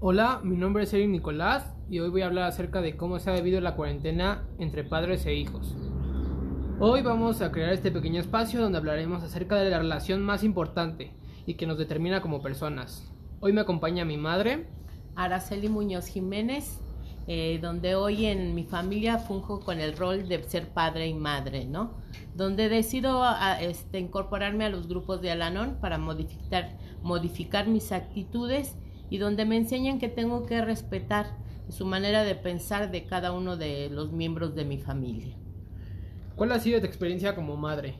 Hola, mi nombre es Eric Nicolás y hoy voy a hablar acerca de cómo se ha vivido la cuarentena entre padres e hijos. Hoy vamos a crear este pequeño espacio donde hablaremos acerca de la relación más importante y que nos determina como personas. Hoy me acompaña mi madre, Araceli Muñoz Jiménez, eh, donde hoy en mi familia funjo con el rol de ser padre y madre, ¿no? Donde decido este, incorporarme a los grupos de Alanón para modificar, modificar mis actitudes y donde me enseñan que tengo que respetar su manera de pensar de cada uno de los miembros de mi familia. ¿Cuál ha sido tu experiencia como madre?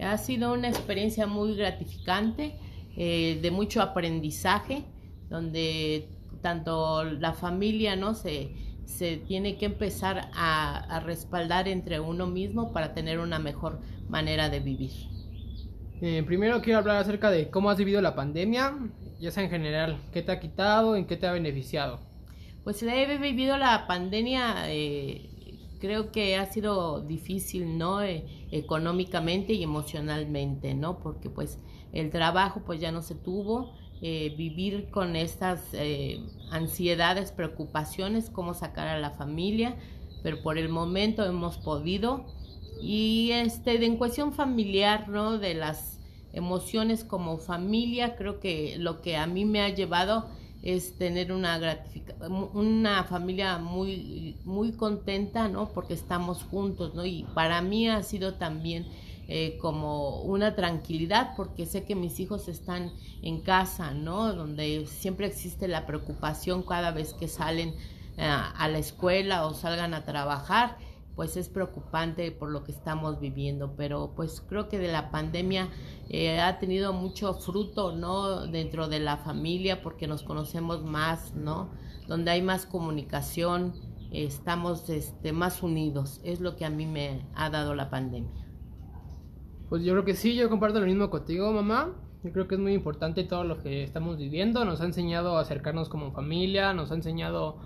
Ha sido una experiencia muy gratificante, eh, de mucho aprendizaje, donde tanto la familia no se, se tiene que empezar a, a, respaldar entre uno mismo para tener una mejor manera de vivir. Eh, primero quiero hablar acerca de cómo has vivido la pandemia, ya sea en general, qué te ha quitado, en qué te ha beneficiado. Pues he vivido la pandemia, eh, creo que ha sido difícil, ¿no? Eh, económicamente y emocionalmente, ¿no? Porque pues el trabajo pues ya no se tuvo, eh, vivir con estas eh, ansiedades, preocupaciones, cómo sacar a la familia, pero por el momento hemos podido. Y este, de, en cuestión familiar, ¿no? De las emociones como familia, creo que lo que a mí me ha llevado es tener una una familia muy muy contenta, ¿no? Porque estamos juntos, ¿no? Y para mí ha sido también eh, como una tranquilidad porque sé que mis hijos están en casa, ¿no? Donde siempre existe la preocupación cada vez que salen eh, a la escuela o salgan a trabajar pues es preocupante por lo que estamos viviendo, pero pues creo que de la pandemia eh, ha tenido mucho fruto, ¿no? Dentro de la familia porque nos conocemos más, ¿no? Donde hay más comunicación, estamos este, más unidos, es lo que a mí me ha dado la pandemia. Pues yo creo que sí, yo comparto lo mismo contigo, mamá. Yo creo que es muy importante todo lo que estamos viviendo. Nos ha enseñado a acercarnos como familia, nos ha enseñado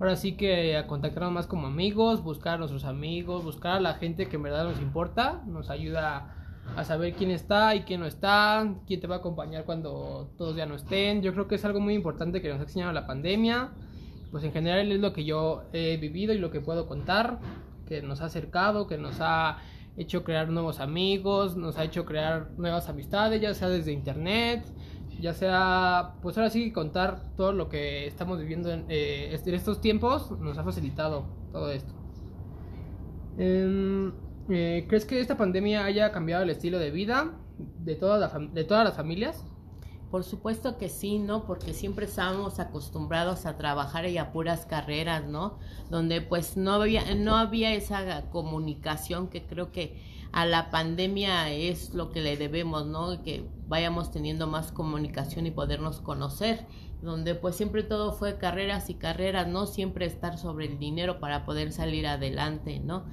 ahora sí que a contactarnos más como amigos, buscar a nuestros amigos, buscar a la gente que en verdad nos importa. Nos ayuda a saber quién está y quién no está, quién te va a acompañar cuando todos ya no estén. Yo creo que es algo muy importante que nos ha enseñado la pandemia. Pues en general es lo que yo he vivido y lo que puedo contar, que nos ha acercado, que nos ha hecho crear nuevos amigos, nos ha hecho crear nuevas amistades, ya sea desde internet, ya sea, pues ahora sí contar todo lo que estamos viviendo en, eh, en estos tiempos, nos ha facilitado todo esto. Eh, eh, ¿Crees que esta pandemia haya cambiado el estilo de vida de, toda la de todas las familias? Por supuesto que sí, ¿no? Porque siempre estábamos acostumbrados a trabajar y a puras carreras, ¿no? Donde pues no había, no había esa comunicación que creo que a la pandemia es lo que le debemos, ¿no? Que vayamos teniendo más comunicación y podernos conocer, donde pues siempre todo fue carreras y carreras, no siempre estar sobre el dinero para poder salir adelante, ¿no?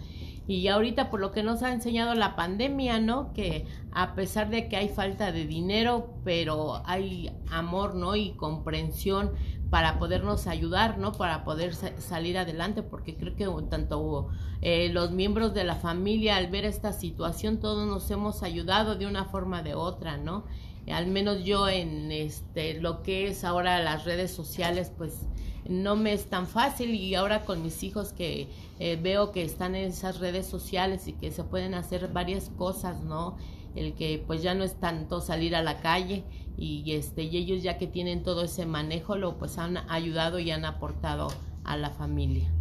Y ahorita por lo que nos ha enseñado la pandemia, ¿no? Que a pesar de que hay falta de dinero, pero hay amor, ¿no? Y comprensión para podernos ayudar, ¿no? Para poder salir adelante, porque creo que tanto eh, los miembros de la familia al ver esta situación, todos nos hemos ayudado de una forma o de otra, ¿no? Al menos yo en este lo que es ahora las redes sociales, pues no me es tan fácil y ahora con mis hijos que eh, veo que están en esas redes sociales y que se pueden hacer varias cosas, ¿no? El que pues ya no es tanto salir a la calle y este y ellos ya que tienen todo ese manejo lo pues han ayudado y han aportado a la familia.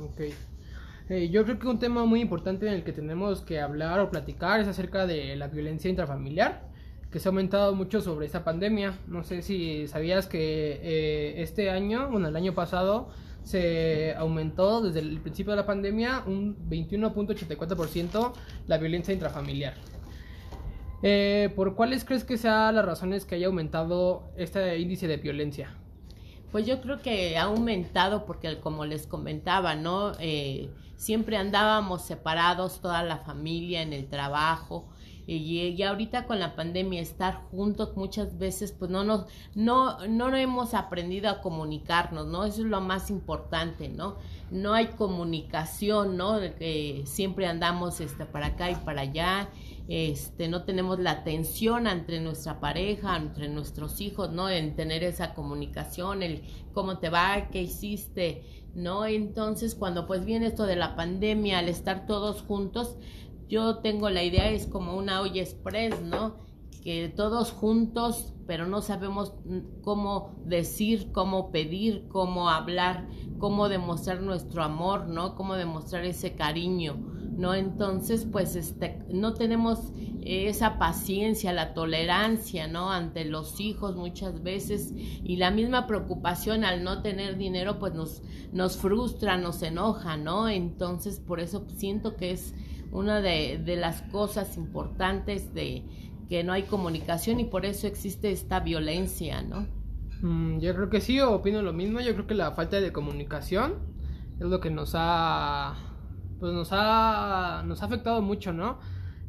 Ok. Eh, yo creo que un tema muy importante en el que tenemos que hablar o platicar es acerca de la violencia intrafamiliar que se ha aumentado mucho sobre esta pandemia. No sé si sabías que eh, este año, bueno, el año pasado, se aumentó desde el principio de la pandemia un 21.84% la violencia intrafamiliar. Eh, ¿Por cuáles crees que sean las razones que haya aumentado este índice de violencia? Pues yo creo que ha aumentado porque como les comentaba, ¿no? Eh, siempre andábamos separados, toda la familia en el trabajo, y, ahorita con la pandemia estar juntos muchas veces pues no nos no no hemos aprendido a comunicarnos no eso es lo más importante no no hay comunicación no que siempre andamos este para acá y para allá este, no tenemos la atención entre nuestra pareja, entre nuestros hijos, ¿no? En tener esa comunicación, el cómo te va, qué hiciste, ¿no? Entonces, cuando pues viene esto de la pandemia, al estar todos juntos, yo tengo la idea, es como una olla express, ¿no? Que todos juntos, pero no sabemos cómo decir, cómo pedir, cómo hablar, cómo demostrar nuestro amor, ¿no? Cómo demostrar ese cariño, ¿no? Entonces, pues, este, no tenemos esa paciencia, la tolerancia, ¿no? Ante los hijos muchas veces y la misma preocupación al no tener dinero, pues nos, nos frustra, nos enoja, ¿no? Entonces, por eso siento que es una de, de las cosas importantes de que no hay comunicación y por eso existe esta violencia, ¿no? Mm, yo creo que sí, opino lo mismo. Yo creo que la falta de comunicación es lo que nos ha, pues nos ha, nos ha afectado mucho, ¿no?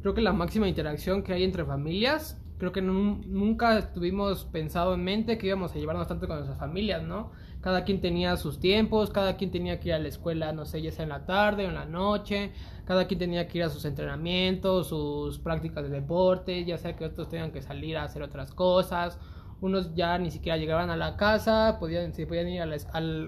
Creo que la máxima interacción que hay entre familias, creo que nunca estuvimos pensado en mente que íbamos a llevarnos tanto con nuestras familias, ¿no? Cada quien tenía sus tiempos, cada quien tenía que ir a la escuela, no sé, ya sea en la tarde o en la noche, cada quien tenía que ir a sus entrenamientos, sus prácticas de deporte, ya sea que otros tengan que salir a hacer otras cosas, unos ya ni siquiera llegaban a la casa, podían, se podían ir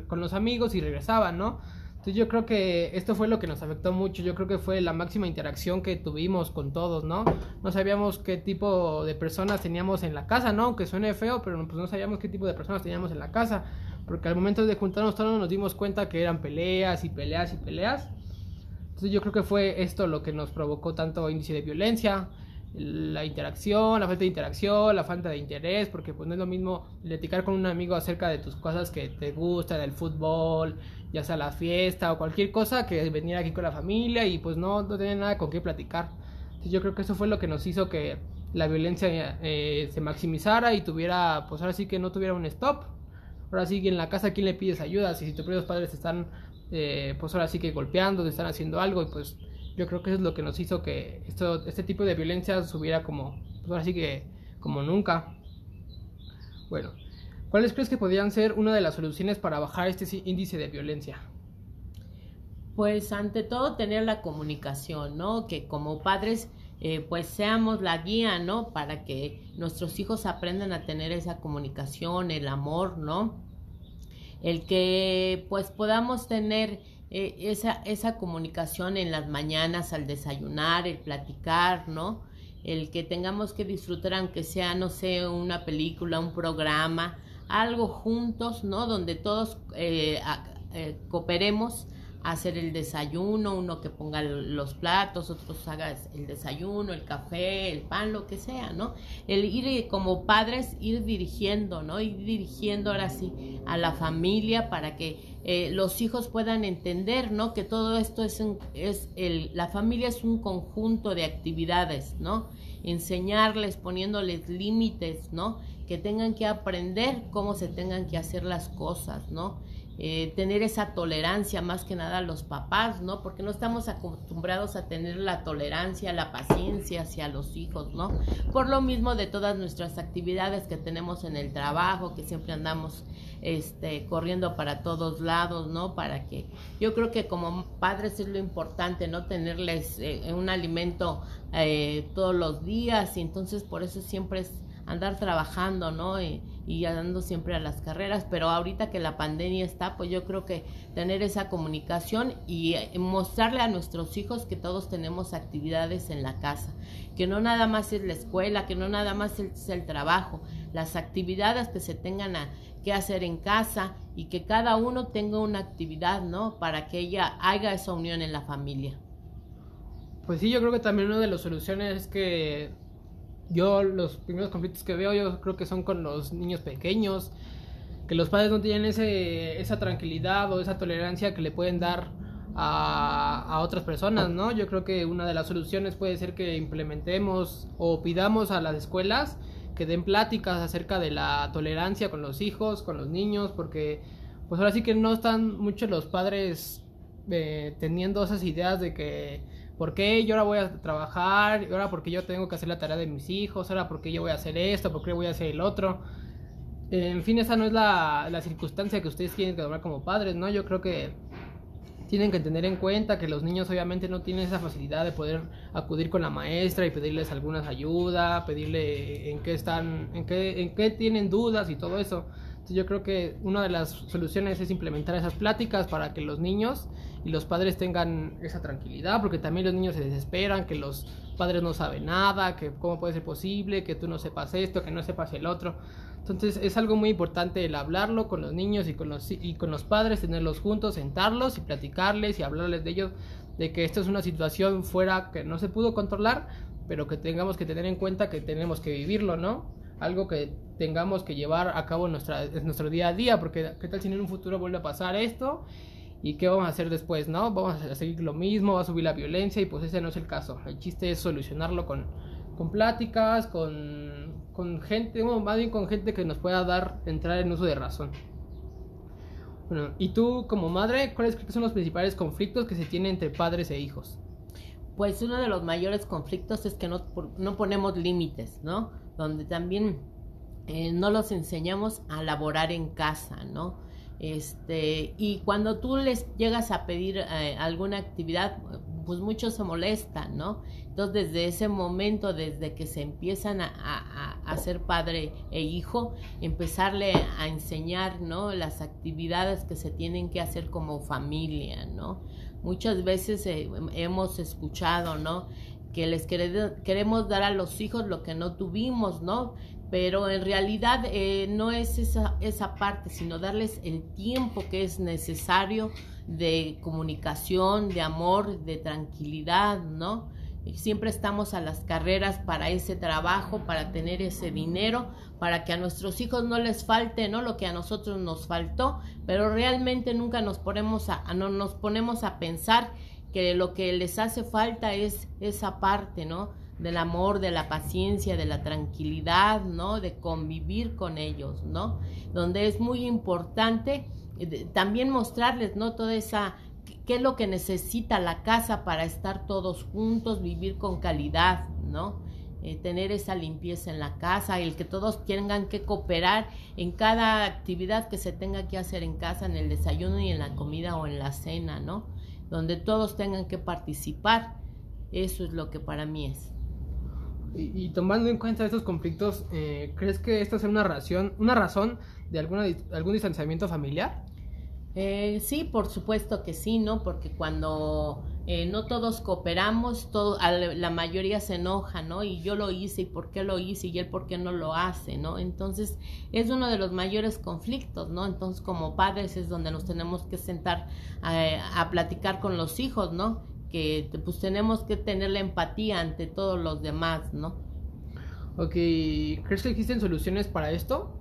con los amigos y regresaban, ¿no? Entonces yo creo que esto fue lo que nos afectó mucho, yo creo que fue la máxima interacción que tuvimos con todos, ¿no? No sabíamos qué tipo de personas teníamos en la casa, ¿no? Aunque suene feo, pero pues no sabíamos qué tipo de personas teníamos en la casa, porque al momento de juntarnos todos nos dimos cuenta que eran peleas y peleas y peleas. Entonces yo creo que fue esto lo que nos provocó tanto índice de violencia, la interacción, la falta de interacción, la falta de interés, porque pues no es lo mismo platicar con un amigo acerca de tus cosas que te gustan, del fútbol, ya sea la fiesta o cualquier cosa, que venir aquí con la familia y pues no, no tener nada con qué platicar. Entonces yo creo que eso fue lo que nos hizo que la violencia eh, se maximizara y tuviera, pues ahora sí que no tuviera un stop. Ahora sí que en la casa, ¿quién le pides ayuda? Si tus propios padres están, eh, pues ahora sí que golpeando, te están haciendo algo y pues yo creo que eso es lo que nos hizo que esto, este tipo de violencia subiera como, pues que, como nunca. Bueno, ¿cuáles crees que podrían ser una de las soluciones para bajar este índice de violencia? Pues ante todo tener la comunicación, ¿no? Que como padres eh, pues seamos la guía, ¿no? Para que nuestros hijos aprendan a tener esa comunicación, el amor, ¿no? El que pues podamos tener eh, esa, esa comunicación en las mañanas al desayunar, el platicar, ¿no? El que tengamos que disfrutar, aunque sea, no sé, una película, un programa, algo juntos, ¿no? Donde todos eh, eh, cooperemos hacer el desayuno, uno que ponga los platos, otros haga el desayuno, el café, el pan, lo que sea, ¿no? El ir como padres, ir dirigiendo, ¿no? Ir dirigiendo ahora sí a la familia para que eh, los hijos puedan entender, ¿no? Que todo esto es, es el, la familia es un conjunto de actividades, ¿no? Enseñarles, poniéndoles límites, ¿no? Que tengan que aprender cómo se tengan que hacer las cosas, ¿no? Eh, tener esa tolerancia más que nada a los papás, ¿no? Porque no estamos acostumbrados a tener la tolerancia, la paciencia hacia los hijos, ¿no? Por lo mismo de todas nuestras actividades que tenemos en el trabajo, que siempre andamos este, corriendo para todos lados, ¿no? Para que yo creo que como padres es lo importante, ¿no? Tenerles eh, un alimento eh, todos los días y entonces por eso siempre es andar trabajando, ¿no? Y, y andando siempre a las carreras, pero ahorita que la pandemia está, pues yo creo que tener esa comunicación y eh, mostrarle a nuestros hijos que todos tenemos actividades en la casa, que no nada más es la escuela, que no nada más es el trabajo, las actividades que se tengan que hacer en casa y que cada uno tenga una actividad, ¿no? Para que ella haga esa unión en la familia. Pues sí, yo creo que también una de las soluciones es que yo los primeros conflictos que veo yo creo que son con los niños pequeños, que los padres no tienen ese, esa tranquilidad o esa tolerancia que le pueden dar a, a, otras personas, ¿no? Yo creo que una de las soluciones puede ser que implementemos o pidamos a las escuelas que den pláticas acerca de la tolerancia con los hijos, con los niños, porque pues ahora sí que no están muchos los padres eh, teniendo esas ideas de que ¿Por qué yo ahora voy a trabajar? ¿Ahora porque yo tengo que hacer la tarea de mis hijos? ¿Ahora porque yo voy a hacer esto? ¿Por qué voy a hacer el otro? En fin, esa no es la, la circunstancia que ustedes quieren tomar como padres, ¿no? Yo creo que tienen que tener en cuenta que los niños obviamente no tienen esa facilidad de poder acudir con la maestra y pedirles algunas ayuda, pedirle en qué están, en qué, en qué tienen dudas y todo eso. Yo creo que una de las soluciones es implementar esas pláticas para que los niños y los padres tengan esa tranquilidad, porque también los niños se desesperan, que los padres no saben nada, que cómo puede ser posible, que tú no sepas esto, que no sepas el otro. Entonces es algo muy importante el hablarlo con los niños y con los, y con los padres, tenerlos juntos, sentarlos y platicarles y hablarles de ellos, de que esta es una situación fuera que no se pudo controlar, pero que tengamos que tener en cuenta que tenemos que vivirlo, ¿no? Algo que tengamos que llevar a cabo en, nuestra, en nuestro día a día, porque qué tal si en un futuro vuelve a pasar esto y qué vamos a hacer después, ¿no? Vamos a seguir lo mismo, va a subir la violencia y pues ese no es el caso. El chiste es solucionarlo con, con pláticas, con, con gente, bueno, más bien con gente que nos pueda dar, entrar en uso de razón. Bueno, y tú como madre, ¿cuáles son los principales conflictos que se tienen entre padres e hijos? Pues uno de los mayores conflictos es que no, no ponemos límites, ¿no? Donde también eh, no los enseñamos a laborar en casa, ¿no? Este, y cuando tú les llegas a pedir eh, alguna actividad, pues muchos se molestan, ¿no? Entonces, desde ese momento, desde que se empiezan a, a, ser padre e hijo, empezarle a enseñar, ¿no? Las actividades que se tienen que hacer como familia, ¿no? Muchas veces eh, hemos escuchado, ¿no? Que les queremos dar a los hijos lo que no tuvimos, ¿no? pero en realidad eh, no es esa, esa parte, sino darles el tiempo que es necesario de comunicación, de amor, de tranquilidad, ¿no? Siempre estamos a las carreras para ese trabajo, para tener ese dinero, para que a nuestros hijos no les falte, ¿no? Lo que a nosotros nos faltó, pero realmente nunca nos ponemos a, no nos ponemos a pensar que lo que les hace falta es esa parte, ¿no? del amor, de la paciencia, de la tranquilidad, ¿no? De convivir con ellos, ¿no? Donde es muy importante eh, también mostrarles, ¿no? Toda esa, qué es lo que necesita la casa para estar todos juntos, vivir con calidad, ¿no? Eh, tener esa limpieza en la casa, el que todos tengan que cooperar en cada actividad que se tenga que hacer en casa, en el desayuno y en la comida o en la cena, ¿no? Donde todos tengan que participar. Eso es lo que para mí es. Y, tomando en cuenta estos conflictos, eh, ¿crees que esta es una razón, una razón de alguna, algún distanciamiento familiar? Eh, sí, por supuesto que sí, ¿no? Porque cuando eh, no todos cooperamos, todo, la mayoría se enoja, ¿no? Y yo lo hice, ¿y por qué lo hice? Y él, ¿por qué no lo hace, ¿no? Entonces, es uno de los mayores conflictos, ¿no? Entonces, como padres es donde nos tenemos que sentar a, a platicar con los hijos, ¿no? que pues tenemos que tener la empatía ante todos los demás, ¿no? Ok, ¿crees que existen soluciones para esto?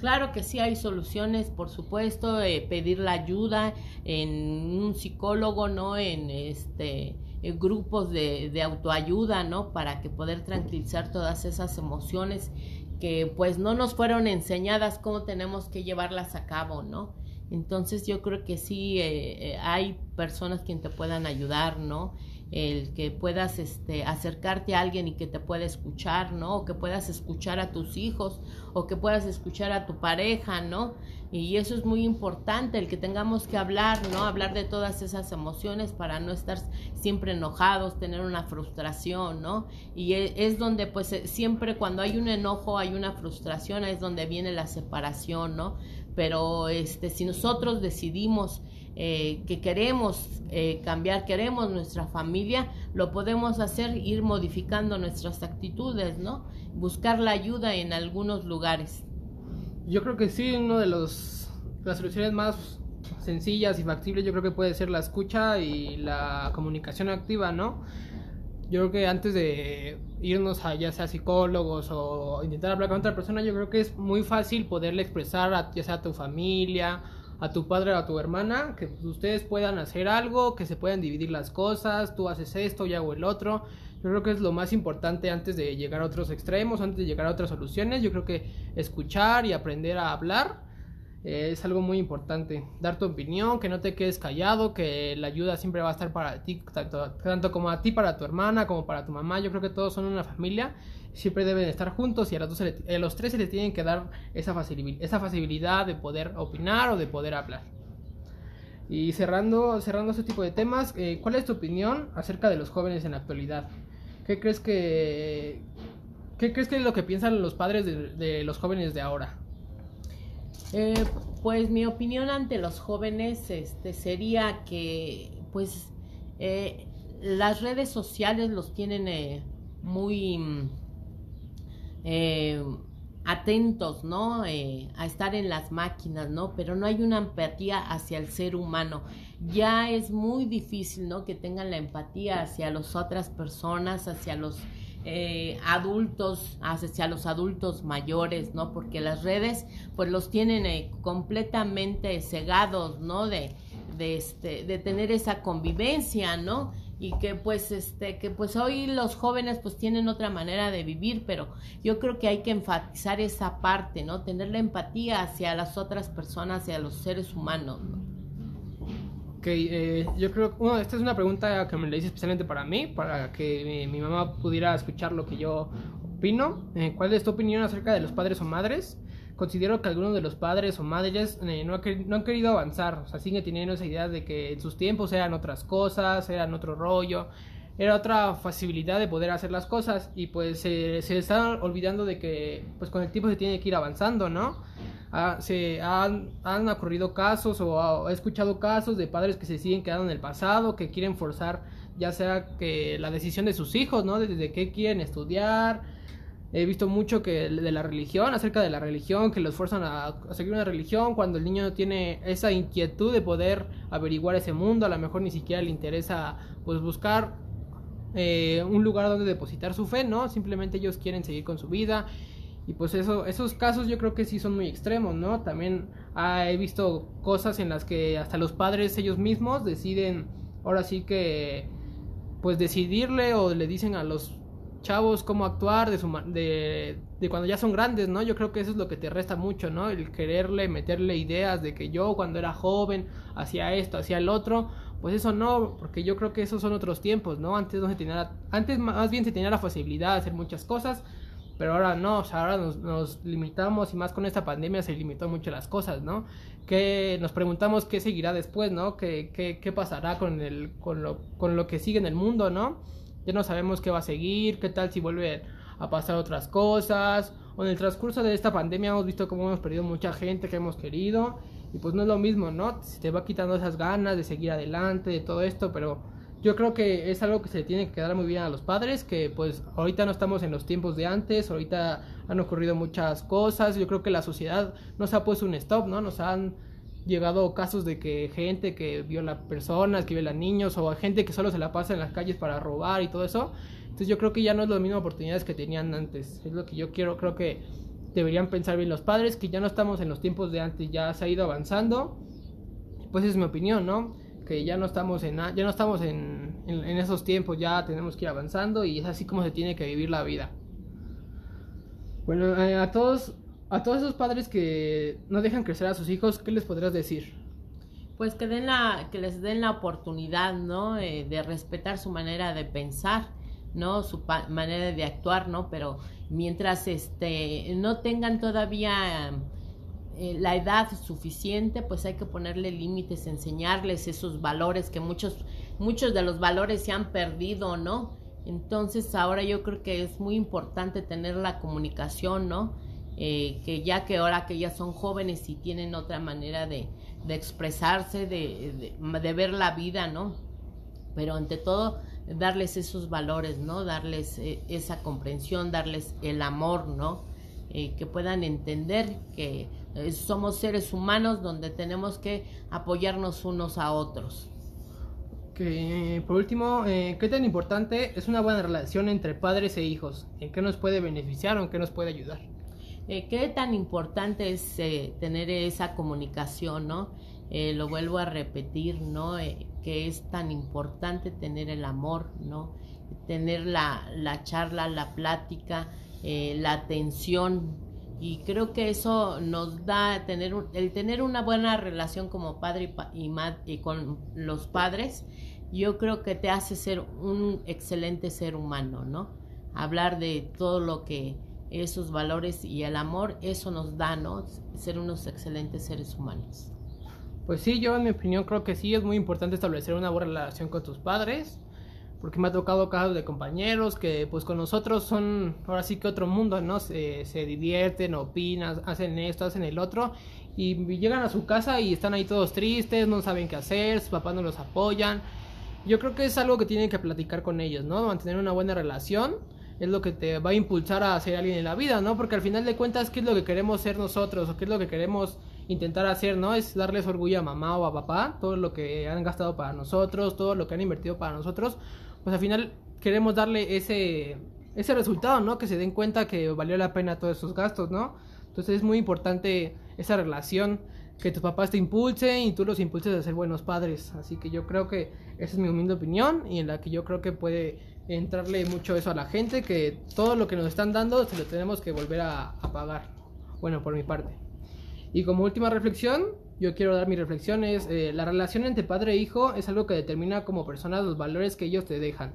Claro que sí hay soluciones, por supuesto, eh, pedir la ayuda en un psicólogo, ¿no? En este grupos de, autoayuda, ¿no? Para que poder tranquilizar todas esas emociones que pues no nos fueron enseñadas cómo tenemos que llevarlas a cabo, ¿no? Entonces yo creo que sí eh, eh, hay personas quien te puedan ayudar, ¿no? El que puedas este, acercarte a alguien y que te pueda escuchar, ¿no? O que puedas escuchar a tus hijos o que puedas escuchar a tu pareja, ¿no? Y eso es muy importante, el que tengamos que hablar, ¿no? Hablar de todas esas emociones para no estar siempre enojados, tener una frustración, ¿no? Y e, es donde pues eh, siempre cuando hay un enojo, hay una frustración, es donde viene la separación, ¿no? pero este, si nosotros decidimos eh, que queremos eh, cambiar, queremos nuestra familia, lo podemos hacer, ir modificando nuestras actitudes, ¿no? Buscar la ayuda en algunos lugares. Yo creo que sí, uno de los, las soluciones más sencillas y factibles yo creo que puede ser la escucha y la comunicación activa, ¿no? yo creo que antes de irnos a ya sea psicólogos o intentar hablar con otra persona, yo creo que es muy fácil poderle expresar a ya sea a tu familia, a tu padre o a tu hermana, que ustedes puedan hacer algo, que se puedan dividir las cosas, tú haces esto, yo hago el otro. Yo creo que es lo más importante antes de llegar a otros extremos, antes de llegar a otras soluciones. Yo creo que escuchar y aprender a hablar es algo muy importante. Dar tu opinión, que no te quedes callado, que la ayuda siempre va a estar para ti, tanto, tanto como a ti, para tu hermana, como para tu mamá. Yo creo que todos son una familia, siempre deben estar juntos y a los, dos a los tres se les tienen que dar esa, facilidad, esa facilidad de poder opinar o de poder hablar. Y cerrando, cerrando este tipo de temas, eh, ¿cuál es tu opinión acerca de los jóvenes en la actualidad? ¿Qué crees que, qué crees que es lo que piensan los padres de, los jóvenes de ahora? Eh, pues mi opinión ante los jóvenes este, sería que pues eh, las redes sociales los tienen muy atentos, ¿no? Eh, a estar en las máquinas, ¿no? Pero no hay una empatía hacia el ser humano. Ya es muy difícil, ¿no? Que tengan la empatía hacia las otras personas, hacia los eh, adultos, hacia los adultos mayores, ¿no? Porque las redes, pues los tienen eh, completamente cegados, ¿no? De, de, este, de tener esa convivencia, ¿no? y que pues este que pues hoy los jóvenes pues tienen otra manera de vivir pero yo creo que hay que enfatizar esa parte no tener la empatía hacia las otras personas hacia los seres humanos ¿no? Ok, eh, yo creo, bueno, esta es una pregunta que me la hice especialmente para mí, para que mi, mamá pudiera escuchar lo que yo opino. Eh, ¿Cuál es tu opinión acerca de los padres o madres? considero que algunos de los padres o madres eh, no, han querido avanzar, o sea, siguen teniendo esa idea de que en sus tiempos eran otras cosas, eran otro rollo, era otra facilidad de poder hacer las cosas y pues se están olvidando de que pues con el tiempo se tiene que ir avanzando, ¿no? Ah, se han, han, ocurrido casos o he escuchado casos de padres que se siguen quedando en el pasado, que quieren forzar ya sea que la decisión de sus hijos, ¿no? Desde qué quieren estudiar, He visto mucho que de la religión, acerca de la religión, que los fuerzan a, seguir una religión cuando el niño tiene esa inquietud de poder averiguar ese mundo, a lo mejor ni siquiera le interesa pues buscar eh, un lugar donde depositar su fe, ¿no? Simplemente ellos quieren seguir con su vida y pues eso, esos casos yo creo que sí son muy extremos, ¿no? También he visto cosas en las que hasta los padres ellos mismos deciden, ahora sí que pues decidirle o le dicen a los chavos cómo actuar de, su, de, de, cuando ya son grandes, ¿no? Yo creo que eso es lo que te resta mucho, ¿no? El quererle meterle ideas de que yo cuando era joven hacía esto, hacía el otro, pues eso no, porque yo creo que esos son otros tiempos, ¿no? Antes no se tenía, antes más bien se tenía la facilidad de hacer muchas cosas, pero ahora no, o sea, ahora nos, nos limitamos y más con esta pandemia se limitó mucho las cosas, ¿no? Que nos preguntamos qué seguirá después, ¿no? ¿Qué, qué, qué pasará con, el, con, lo, con lo que sigue en el mundo, ¿no? ya no sabemos qué va a seguir, qué tal si vuelve a pasar otras cosas. O en el transcurso de esta pandemia hemos visto cómo hemos perdido mucha gente que hemos querido. Y pues no es lo mismo, ¿no? Se te va quitando esas ganas de seguir adelante, de todo esto, pero yo creo que es algo que se tiene que quedar muy bien a los padres, que pues ahorita no estamos en los tiempos de antes, ahorita han ocurrido muchas cosas, yo creo que la sociedad nos ha puesto un stop, ¿no? Nos han llegado casos de que gente que viola personas, que viola niños, o gente que solo se la pasa en las calles para robar y todo eso. Entonces yo creo que ya no es las mismas oportunidades que tenían antes. Es lo que yo quiero, creo que deberían pensar bien los padres, que ya no estamos en los tiempos de antes, ya se ha ido avanzando. Pues es mi opinión, ¿no? Que ya no estamos en ya no estamos en, en, esos tiempos, ya tenemos que ir avanzando y es así como se tiene que vivir la vida. Bueno, eh, a todos a todos esos padres que no dejan crecer a sus hijos, ¿qué les podrías decir? Pues que den la, que les den la oportunidad, ¿no? Eh, de respetar su manera de pensar, ¿no? Su manera de actuar, ¿no? Pero mientras este no tengan todavía eh, la edad suficiente, pues hay que ponerle límites, enseñarles esos valores que muchos, muchos de los valores se han perdido, ¿no? Entonces ahora yo creo que es muy importante tener la comunicación, ¿no? Eh, que ya que ahora que ya son jóvenes y tienen otra manera de, de expresarse, de, de, ver la vida, ¿no? Pero ante todo, darles esos valores, ¿no? Darles eh, esa comprensión, darles el amor, ¿no? Eh, que puedan entender que somos seres humanos donde tenemos que apoyarnos unos a otros. Que, por último, ¿qué tan importante es una buena relación entre padres e hijos? ¿En qué nos puede beneficiar o en qué nos puede ayudar? Eh, qué tan importante es eh, tener esa comunicación, ¿no? Eh, lo vuelvo a repetir, ¿no? Que es tan importante tener el amor, ¿no? Tener la, la charla, la plática, la atención. Y creo que eso nos da tener el tener una buena relación como padre y, y, y con los padres. Yo creo que te hace ser un excelente ser humano, ¿no? Hablar de todo lo que esos valores y el amor, eso nos da, ¿no? Ser unos excelentes seres humanos. Pues sí, yo en mi opinión creo que sí es muy importante establecer una buena relación con tus padres porque me ha tocado casos de compañeros que pues con nosotros son ahora sí que otro mundo, ¿no? Se, se divierten, opinan, hacen esto, hacen el otro y llegan a su casa y están ahí todos tristes, no saben qué hacer, sus papás no los apoyan. Yo creo que es algo que tienen que platicar con ellos, ¿no? Mantener una buena relación es lo que te va a impulsar a ser alguien en la vida, ¿no? Porque al final de cuentas, ¿qué es lo que queremos ser nosotros o qué es lo que queremos intentar hacer, ¿no? Es darles orgullo a mamá o a papá, todo lo que han gastado para nosotros, todo lo que han invertido para nosotros, pues al final queremos darle ese, ese resultado, ¿no? Que se den cuenta que valió la pena todos esos gastos, ¿no? Entonces es muy importante esa relación, que tus papás te impulsen y tú los impulses a ser buenos padres. Así que yo creo que esa es mi humilde opinión y en la que yo creo que puede entrarle mucho eso a la gente, que todo lo que nos están dando se lo tenemos que volver a, pagar. Bueno, por mi parte. Y como última reflexión, yo quiero dar mi reflexión, es eh, la relación entre padre e hijo es algo que determina como personas los valores que ellos te dejan.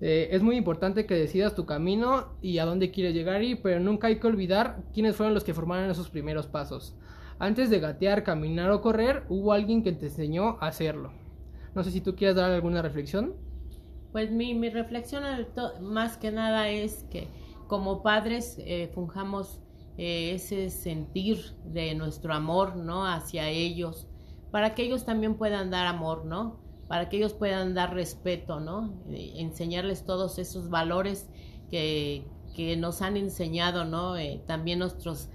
Eh, es muy importante que decidas tu camino y a dónde quieres llegar y, pero nunca hay que olvidar quiénes fueron los que formaron esos primeros pasos. Antes de gatear, caminar o correr, hubo alguien que te enseñó a hacerlo. No sé si tú quieres dar alguna reflexión. Pues mi, mi reflexión más que nada es que como padres eh, funjamos eh, ese sentir de nuestro amor, ¿no? Hacia ellos, para que ellos también puedan dar amor, ¿no? Para que ellos puedan dar respeto, ¿no? Eh, enseñarles todos esos valores que, que nos han enseñado, ¿no? también nuestros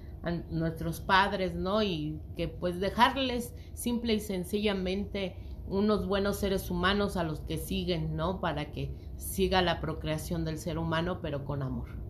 nuestros padres, ¿no? Y que pues dejarles simple y sencillamente unos buenos seres humanos a los que siguen, ¿no? Para que siga la procreación del ser humano, pero con amor.